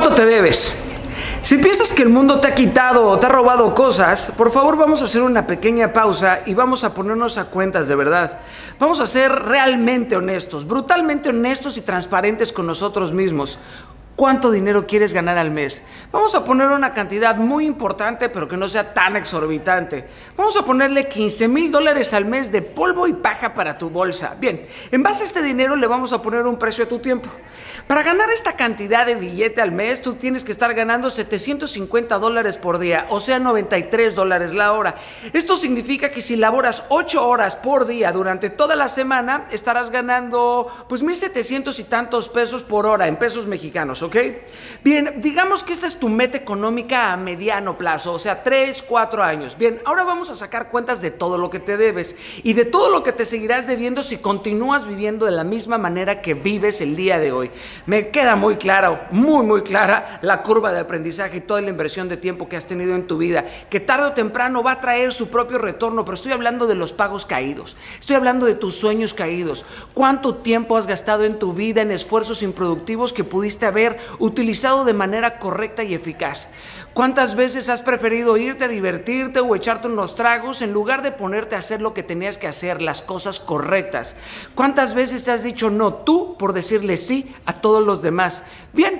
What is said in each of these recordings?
¿Cuánto te debes? Si piensas que el mundo te ha quitado o te ha robado cosas, por favor vamos a hacer una pequeña pausa y vamos a ponernos a cuentas de verdad. Vamos a ser realmente honestos, brutalmente honestos y transparentes con nosotros mismos. ¿Cuánto dinero quieres ganar al mes? Vamos a poner una cantidad muy importante, pero que no sea tan exorbitante. Vamos a ponerle 15 mil dólares al mes de polvo y paja para tu bolsa. Bien, en base a este dinero le vamos a poner un precio a tu tiempo. Para ganar esta cantidad de billete al mes, tú tienes que estar ganando 750 dólares por día, o sea, 93 dólares la hora. Esto significa que si laboras 8 horas por día durante toda la semana, estarás ganando pues 1.700 y tantos pesos por hora en pesos mexicanos, ¿ok? Bien, digamos que esta es tu meta económica a mediano plazo, o sea, 3, 4 años. Bien, ahora vamos a sacar cuentas de todo lo que te debes y de todo lo que te seguirás debiendo si continúas viviendo de la misma manera que vives el día de hoy me queda muy claro, muy, muy clara la curva de aprendizaje y toda la inversión de tiempo que has tenido en tu vida, que tarde o temprano va a traer su propio retorno, pero estoy hablando de los pagos caídos, estoy hablando de tus sueños caídos, cuánto tiempo has gastado en tu vida en esfuerzos improductivos que pudiste haber utilizado de manera correcta y eficaz. ¿Cuántas veces has preferido irte a divertirte o echarte unos tragos en lugar de ponerte a hacer lo que tenías que hacer, las cosas correctas? ¿Cuántas veces te has dicho no tú por decirle sí a todos los demás? Bien,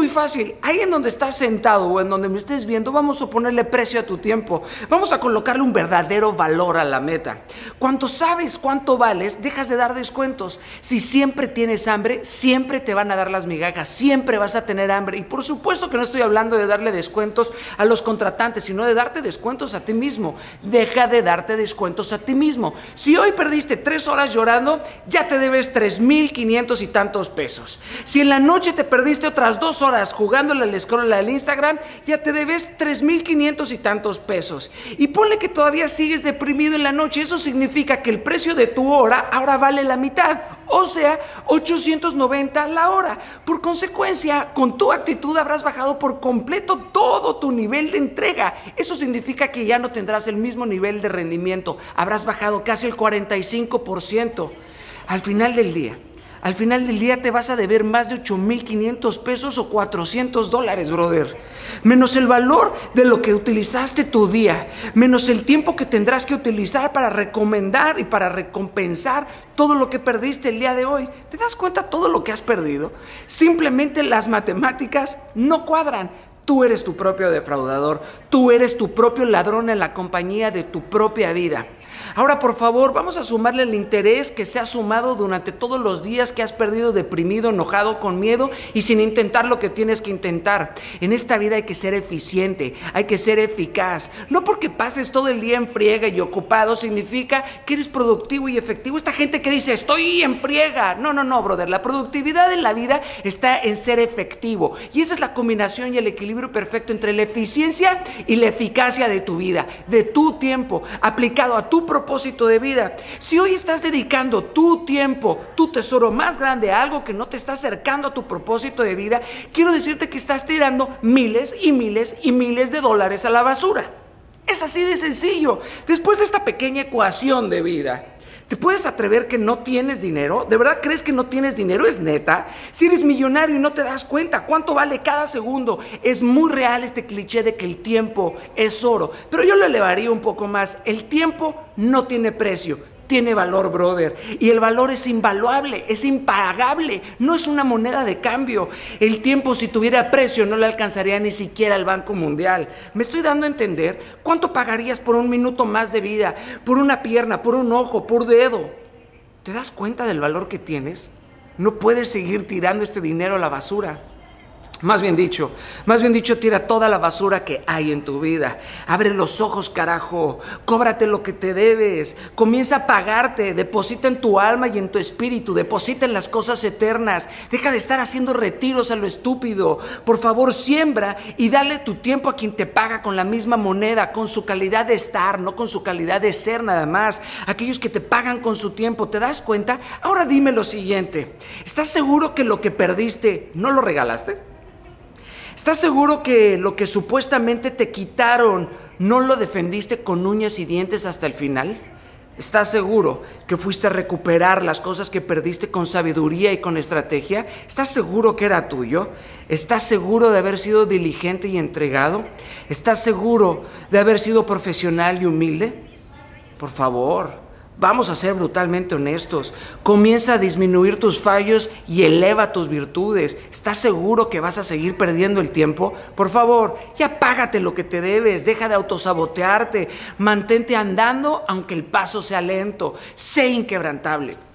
muy fácil. Ahí en donde estás sentado o en donde me estés viendo, vamos a ponerle precio a tu tiempo. Vamos a colocarle un verdadero valor a la meta. Cuando sabes cuánto vales, dejas de dar descuentos. Si siempre tienes hambre, siempre te van a dar las migajas, siempre vas a tener hambre. Y por supuesto que no estoy hablando de darle descuentos a los contratantes, sino de darte descuentos a ti mismo. Deja de darte descuentos a ti mismo. Si hoy perdiste tres horas llorando, ya te debes tres mil quinientos y tantos pesos. Si en la noche te perdiste otras dos horas jugándole al scroll al Instagram, ya te debes 3.500 y tantos pesos. Y ponle que todavía sigues deprimido en la noche, eso significa que el precio de tu hora ahora vale la mitad, o sea, 890 la hora. Por consecuencia, con tu actitud habrás bajado por completo todo tu nivel de entrega. Eso significa que ya no tendrás el mismo nivel de rendimiento, habrás bajado casi el 45%. Al final del día, al final del día te vas a deber más de 8.500 pesos o 400 dólares, brother. Menos el valor de lo que utilizaste tu día. Menos el tiempo que tendrás que utilizar para recomendar y para recompensar todo lo que perdiste el día de hoy. ¿Te das cuenta todo lo que has perdido? Simplemente las matemáticas no cuadran. Tú eres tu propio defraudador. Tú eres tu propio ladrón en la compañía de tu propia vida. Ahora, por favor, vamos a sumarle el interés que se ha sumado durante todos los días que has perdido deprimido, enojado, con miedo y sin intentar lo que tienes que intentar. En esta vida hay que ser eficiente, hay que ser eficaz. No porque pases todo el día en friega y ocupado significa que eres productivo y efectivo. Esta gente que dice, estoy en friega. No, no, no, brother. La productividad en la vida está en ser efectivo. Y esa es la combinación y el equilibrio perfecto entre la eficiencia y la eficacia de tu vida, de tu tiempo, aplicado a tu propósito de vida. Si hoy estás dedicando tu tiempo, tu tesoro más grande a algo que no te está acercando a tu propósito de vida, quiero decirte que estás tirando miles y miles y miles de dólares a la basura. Es así de sencillo. Después de esta pequeña ecuación de vida, ¿Te puedes atrever que no tienes dinero? ¿De verdad crees que no tienes dinero? ¿Es neta? Si eres millonario y no te das cuenta cuánto vale cada segundo, es muy real este cliché de que el tiempo es oro. Pero yo lo elevaría un poco más. El tiempo no tiene precio tiene valor, brother. Y el valor es invaluable, es impagable, no es una moneda de cambio. El tiempo, si tuviera precio, no le alcanzaría ni siquiera al Banco Mundial. ¿Me estoy dando a entender? ¿Cuánto pagarías por un minuto más de vida? ¿Por una pierna? ¿Por un ojo? ¿Por dedo? ¿Te das cuenta del valor que tienes? No puedes seguir tirando este dinero a la basura. Más bien dicho, más bien dicho, tira toda la basura que hay en tu vida. Abre los ojos, carajo. Cóbrate lo que te debes. Comienza a pagarte. Deposita en tu alma y en tu espíritu. Deposita en las cosas eternas. Deja de estar haciendo retiros a lo estúpido. Por favor, siembra y dale tu tiempo a quien te paga con la misma moneda, con su calidad de estar, no con su calidad de ser nada más. Aquellos que te pagan con su tiempo. ¿Te das cuenta? Ahora dime lo siguiente. ¿Estás seguro que lo que perdiste no lo regalaste? ¿Estás seguro que lo que supuestamente te quitaron no lo defendiste con uñas y dientes hasta el final? ¿Estás seguro que fuiste a recuperar las cosas que perdiste con sabiduría y con estrategia? ¿Estás seguro que era tuyo? ¿Estás seguro de haber sido diligente y entregado? ¿Estás seguro de haber sido profesional y humilde? Por favor, Vamos a ser brutalmente honestos. Comienza a disminuir tus fallos y eleva tus virtudes. ¿Estás seguro que vas a seguir perdiendo el tiempo? Por favor, ya págate lo que te debes. Deja de autosabotearte. Mantente andando aunque el paso sea lento. Sé inquebrantable.